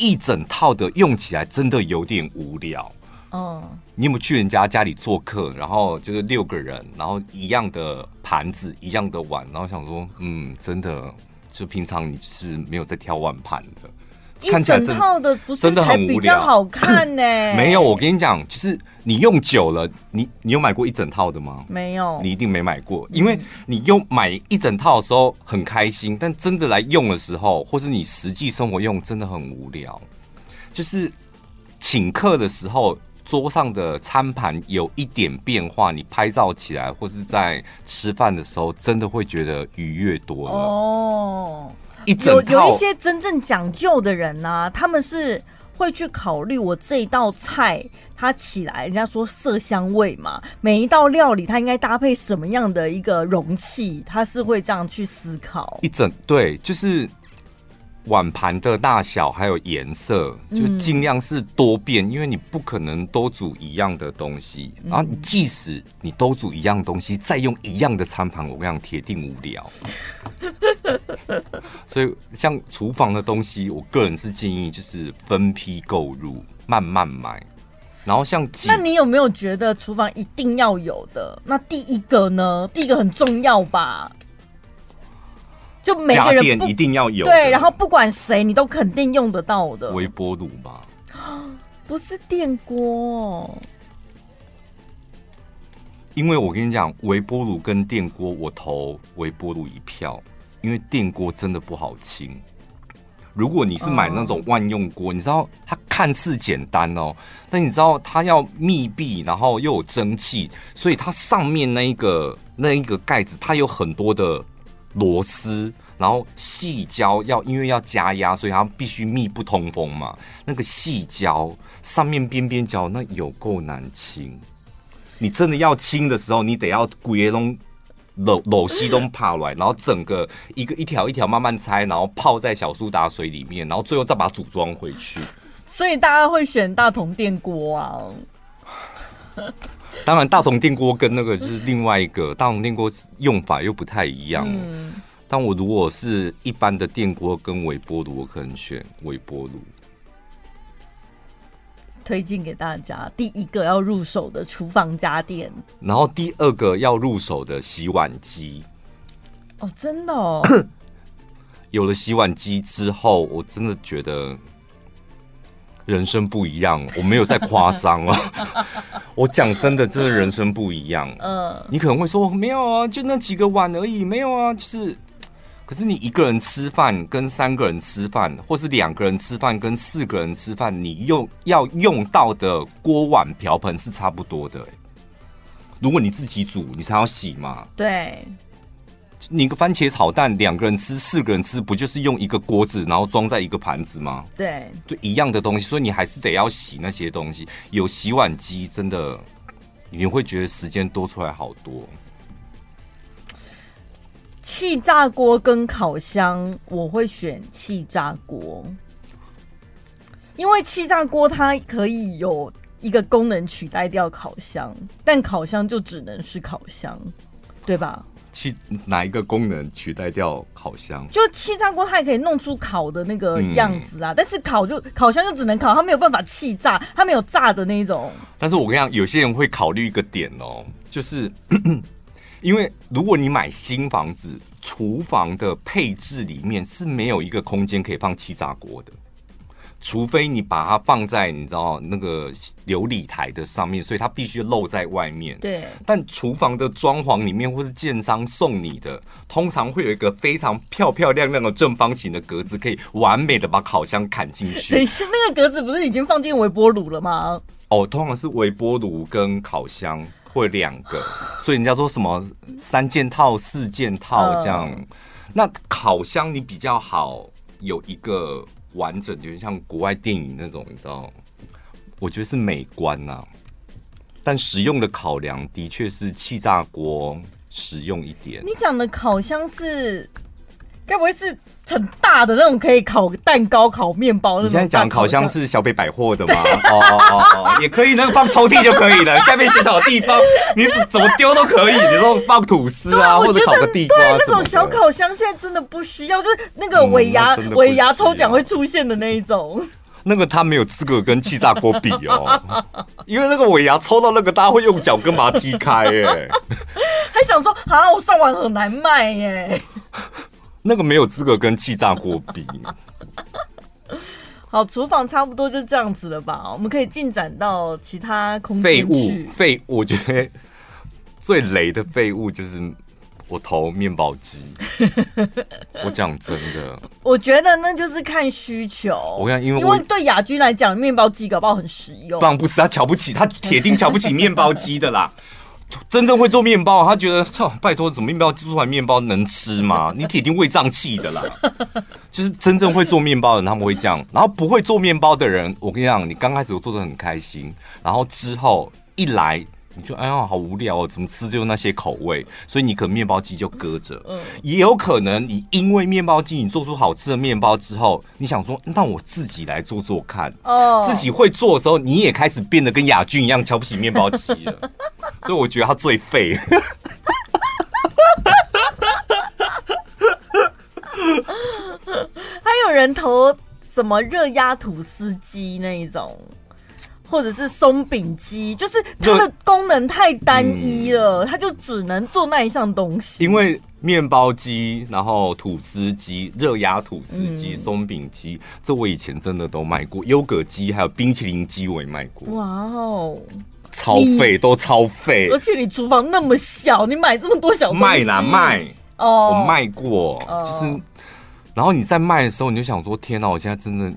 一整套的用起来真的有点无聊。嗯，你有没有去人家家里做客？然后就是六个人，然后一样的盘子，一样的碗，然后想说，嗯，真的，就平常你是没有在挑碗盘的。一整套的不是才比较好看呢？<coughs> 没有，我跟你讲，就是你用久了，你你有买过一整套的吗？没有，你一定没买过，因为你用买一整套的时候很开心，但真的来用的时候，或是你实际生活用，真的很无聊。就是请客的时候，桌上的餐盘有一点变化，你拍照起来，或是在吃饭的时候，真的会觉得愉悦多了哦。有有一些真正讲究的人呢、啊，他们是会去考虑我这一道菜它起来，人家说色香味嘛，每一道料理它应该搭配什么样的一个容器，他是会这样去思考。一整对，就是。碗盘的大小还有颜色，就尽量是多变，嗯，因为你不可能都煮一样的东西。然后，即使你都煮一样东西，再用一样的餐盘，我跟你讲，铁定无聊。<laughs> 所以，像厨房的东西，我个人是建议就是分批购入，慢慢买。然后像那你有没有觉得厨房一定要有的？那第一个呢？第一个很重要吧？就每个人一定要有对，然后不管谁，你都肯定用得到的微波炉吧？<gasps> 不是电锅，因为我跟你讲，微波炉跟电锅，我投微波炉一票，因为电锅真的不好清。如果你是买那种万用锅，你知道它看似简单哦，但你知道它要密闭，然后又有蒸汽，所以它上面那一个那一个盖子，它有很多的螺丝，然后细胶要因为要加压，所以它必须密不通风嘛。那个细胶上面边边角那有够难清，你真的要清的时候，你得要鬼龙。搂搂西东爬来，然后整个一个一条一条慢慢拆，然后泡在小苏打水里面，然后最后再把它组装回去。所以大家会选大同电锅啊。<laughs> 当然，大同电锅跟那个就是另外一个大同电锅用法又不太一样。嗯。但我如果是一般的电锅跟微波炉，我可能选微波炉。推荐给大家，第一个要入手的厨房家电，然后第二个要入手的洗碗机。哦，真的哦。<coughs> 有了洗碗机之后，我真的觉得人生不一样。我没有在夸张啊，<laughs> 我讲真的，真的人生不一样。嗯，你可能会说没有啊，就那几个碗而已，没有啊，就是。可是你一个人吃饭跟三个人吃饭，或是两个人吃饭跟四个人吃饭，你用要用到的锅碗瓢盆是差不多的。如果你自己煮，你才要洗嘛。对。你个番茄炒蛋，两个人吃、四个人吃，不就是用一个锅子，然后装在一个盘子吗？对。对，一样的东西，所以你还是得要洗那些东西。有洗碗机，真的你会觉得时间多出来好多。气炸锅跟烤箱，我会选气炸锅，因为气炸锅它可以有一个功能取代掉烤箱，但烤箱就只能是烤箱，对吧？气哪一个功能取代掉烤箱？就气炸锅它也可以弄出烤的那个样子啊，嗯、但是烤就烤箱就只能烤，它没有办法气炸，它没有炸的那种。但是我跟你讲，有些人会考虑一个点哦，就是。<coughs> 因为如果你买新房子，厨房的配置里面是没有一个空间可以放气炸锅的，除非你把它放在你知道那个琉璃台的上面，所以它必须露在外面。对。但厨房的装潢里面或是建商送你的，通常会有一个非常漂漂亮亮的正方形的格子，可以完美的把烤箱砍进去。等一下，那个格子不是已经放进微波炉了吗？哦，通常是微波炉跟烤箱。或两个，所以人家说什么三件套、四件套这样。Uh. 那烤箱你比较好有一个完整，就像国外电影那种，你知道？我觉得是美观呐、啊，但实用的考量的确是气炸锅实用一点。你讲的烤箱是该不会是？很大的那种可以烤蛋糕、烤面包。你现在讲烤箱是小北百货的吗？<laughs> 哦哦哦哦，也可以，那个放抽屉就可以了。<laughs> 下面小小的地方，你怎么丢都可以。你说放吐司啊，或者烤个地瓜。对，那种小烤箱现在真的不需要，就是那个尾牙尾牙抽奖会出现的那一种。那个他没有资格跟气炸锅比哦，<laughs> 因为那个尾牙抽到那个，大家会用脚跟把它踢开耶。还想说啊，我上网很难卖耶。那个没有资格跟气炸锅比。<laughs> 好，厨房差不多就这样子了吧？我们可以进展到其他空。废物，废，我觉得最雷的废物就是我投面包机。<laughs> 我讲真的，我觉得那就是看需求。我看，因为因为对亚军来讲，面包机搞不好很实用。不然不是他瞧不起，他铁定瞧不起面包机的啦。真正会做面包，他觉得操，拜托，怎么面包做出来面包能吃吗？<laughs> 你铁定胃胀气的啦。就是真正会做面包的人，他们会这样。然后不会做面包的人，我跟你讲，你刚开始做的很开心，然后之后一来，你就哎呀，好无聊哦，怎么吃就那些口味，所以你可能面包机就搁着。也有可能你因为面包机你做出好吃的面包之后，你想说，那我自己来做做看。哦，自己会做的时候，你也开始变得跟亚俊一样瞧不起面包机了。所以我觉得他最废。<laughs> 还有人投什么热压吐司机那一种，或者是松饼机，就是它的功能太单一了，它就只能做那一项东西。因为面包机，然后吐司机、热压吐司机、松饼机，这我以前真的都卖过。优格机还有冰淇淋机我也卖过。哇哦，超费，都超费。而且你厨房那么小，你买这么多小卖啦卖哦，我卖过，就是，然后你在卖的时候，你就想说：天哪，我现在真的。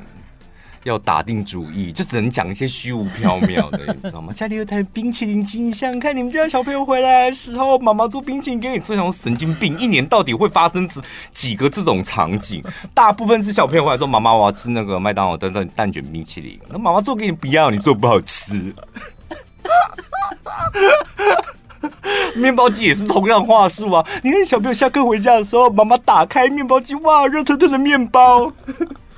要打定主意，就只能讲一些虚无缥缈的，你知道吗？家里有台冰淇淋机，你想想看，你们家小朋友回来的时候，妈妈做冰淇淋给你吃，想神经病！一年到底会发生几个这种场景？大部分是小朋友回来说：“妈妈，我要吃那个麦当劳的蛋蛋卷冰淇淋。”那妈妈做给你不要，你做不好吃。<laughs> 面包机也是同样话术啊！你看小朋友下课回家的时候，妈妈打开面包机，哇，热腾腾的面包。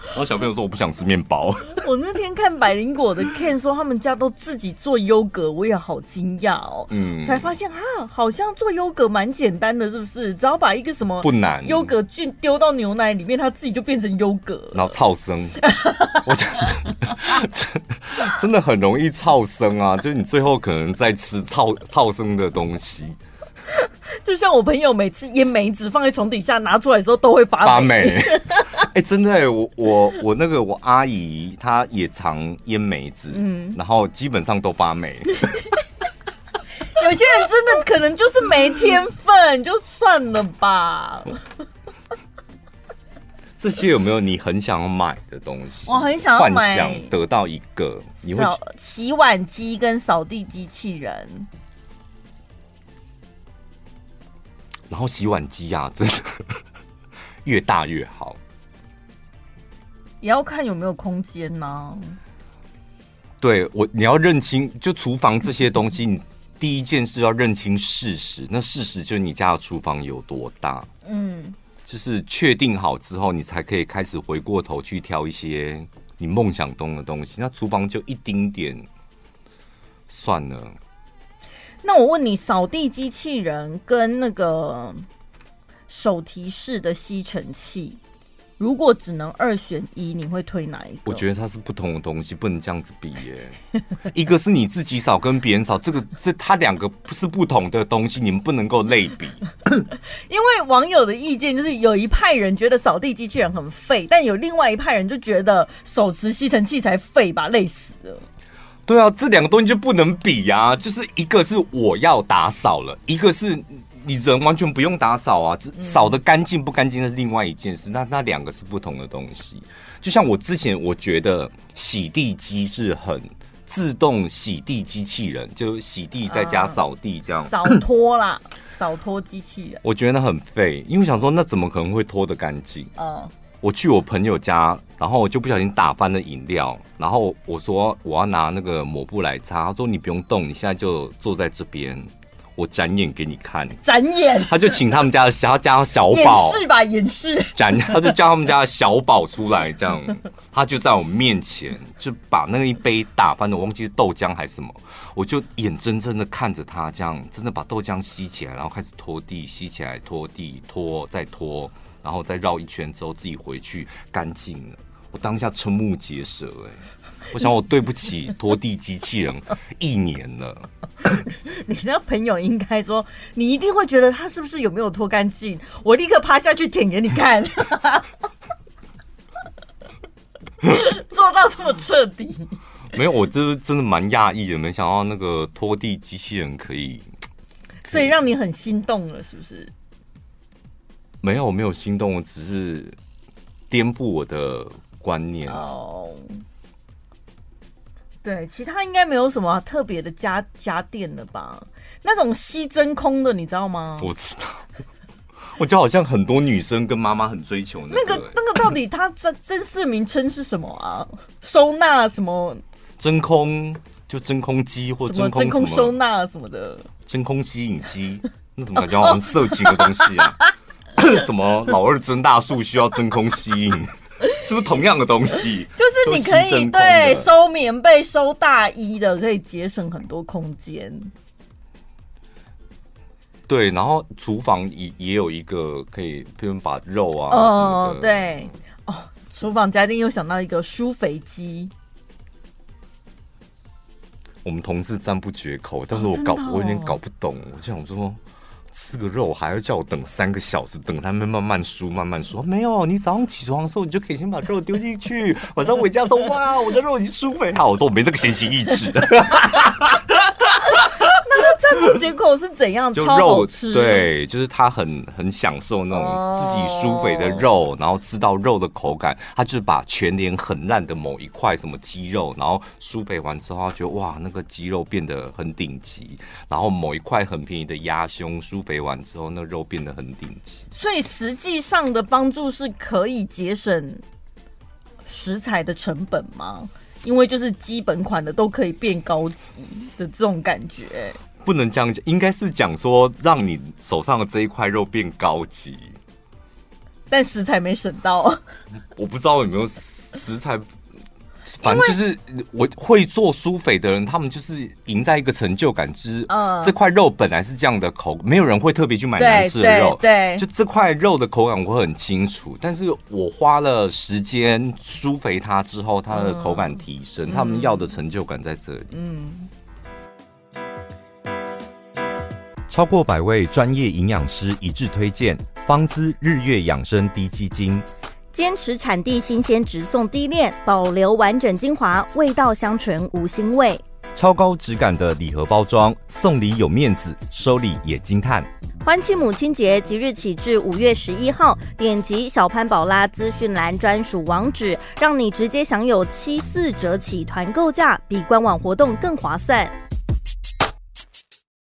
然后小朋友说：“我不想吃面包。”我那天看百灵果的 Ken 说他们家都自己做优格，我也好惊讶哦。嗯，才发现啊，好像做优格蛮简单的，是不是？只要把一个什么不难优格菌丢到牛奶里面，它自己就变成优格。然后超生，<laughs> 我真的真的很容易超生啊！就是你最后可能在吃超超生的东西。<laughs> 就像我朋友每次腌梅子放在床底下拿出来的时候都会发霉。<laughs> 哎、欸，真的、欸，我我我那个我阿姨她也常腌梅子，嗯，然后基本上都发霉。有些人真的可能就是没天分，就算了吧。<laughs> 这些有没有你很想要买的东西？我很想要买，幻想得到一个，你会洗碗机跟扫地机器人。然后洗碗机啊，真的越大越好，也要看有没有空间呢、啊。对我，你要认清，就厨房这些东西，你第一件事要认清事实。那事实就是你家的厨房有多大，嗯，就是确定好之后，你才可以开始回过头去挑一些你梦想中的东西。那厨房就一丁点，算了。那我问你，扫地机器人跟那个手提式的吸尘器，如果只能二选一，你会推哪一个？我觉得它是不同的东西，不能这样子比耶。<laughs> 一个是你自己扫，跟别人扫，这个这它两个不是不同的东西，你们不能够类比。<coughs> 因为网友的意见就是，有一派人觉得扫地机器人很废，但有另外一派人就觉得手持吸尘器才废吧，累死了。对啊，这两个东西就不能比啊！就是一个是我要打扫了，一个是你人完全不用打扫啊，只扫的干净不干净那是另外一件事。那那两个是不同的东西。就像我之前我觉得洗地机是很自动洗地机器人，就洗地再加扫地这样，扫拖啦，扫拖机器人。我觉得那很废，因为我想说那怎么可能会拖得干净？嗯。我去我朋友家，然后我就不小心打翻了饮料，然后我说我要拿那个抹布来擦，他说你不用动，你现在就坐在这边，我展演给你看。展演，他就请他们家的小，他家小宝演示吧，演示。展，他就叫他们家的小宝出来，这样，他就在我面前就把那个一杯打翻的，我忘记是豆浆还是什么，我就眼睁睁的看着他这样，真的把豆浆吸起来，然后开始拖地，吸起来拖地，拖再拖。然后再绕一圈之后，自己回去干净了。我当下瞠目结舌，哎，我想我对不起拖地机器人一年了。<laughs> 你那朋友应该说，你一定会觉得他是不是有没有拖干净？我立刻趴下去舔给你看，<laughs> 做到这么彻底。没有，我这是真的蛮讶异的，没想到那个拖地机器人可以，所以让你很心动了，是不是？没有，我没有心动，我只是颠覆我的观念。哦，对，其他应该没有什么特别的家家电了吧？那种吸真空的，你知道吗？我知道，<laughs> 我觉得好像很多女生跟妈妈很追求那个、欸、那个那个到底它真真实名称是什么啊？收纳什么？真空就真空机或真空真空收纳什么的？真空吸引机？那怎么感觉好像色情的东西啊？<laughs> <laughs> 什么老二增大术需要真空吸引？<laughs> 是不是同样的东西？就是你可以对收棉被、收大衣的，可以节省很多空间。对，然后厨房也也有一个可以，比如把肉啊，哦，对，哦，厨房家电又想到一个舒肥机。我们同事赞不绝口，但是我搞、哦哦、我有点搞不懂，我就想说。吃个肉还要叫我等三个小时，等他们慢慢输慢慢熟。没有，你早上起床的时候，你就可以先把肉丢进去。晚上回家说哇，我的肉已经输肥了。我说我没这个闲情逸致。<laughs> 赞不绝口是怎样？就肉吃，对，就是他很很享受那种自己舒肥的肉，oh. 然后吃到肉的口感，他就是把全脸很烂的某一块什么肌肉，然后舒肥完之后，他觉得哇，那个肌肉变得很顶级，然后某一块很便宜的鸭胸舒肥完之后，那肉变得很顶级。所以实际上的帮助是可以节省食材的成本吗？因为就是基本款的都可以变高级的这种感觉。不能这样讲，应该是讲说让你手上的这一块肉变高级，但食材没省到。我不知道有没有食材，反正就是我会做苏肥的人，他们就是赢在一个成就感之。嗯，这块肉本来是这样的口，没有人会特别去买难吃的肉。对，就这块肉的口感我会很清楚，但是我花了时间舒肥它之后，它的口感提升，他们要的成就感在这里。嗯。超过百位专业营养师一致推荐方姿日月养生低基精，坚持产地新鲜，直送低炼，保留完整精华，味道香醇无腥味。超高质感的礼盒包装，送礼有面子，收礼也惊叹。欢庆母亲节，即日起至五月十一号，点击小潘宝拉资讯栏专属网址，让你直接享有七四折起团购价，比官网活动更划算。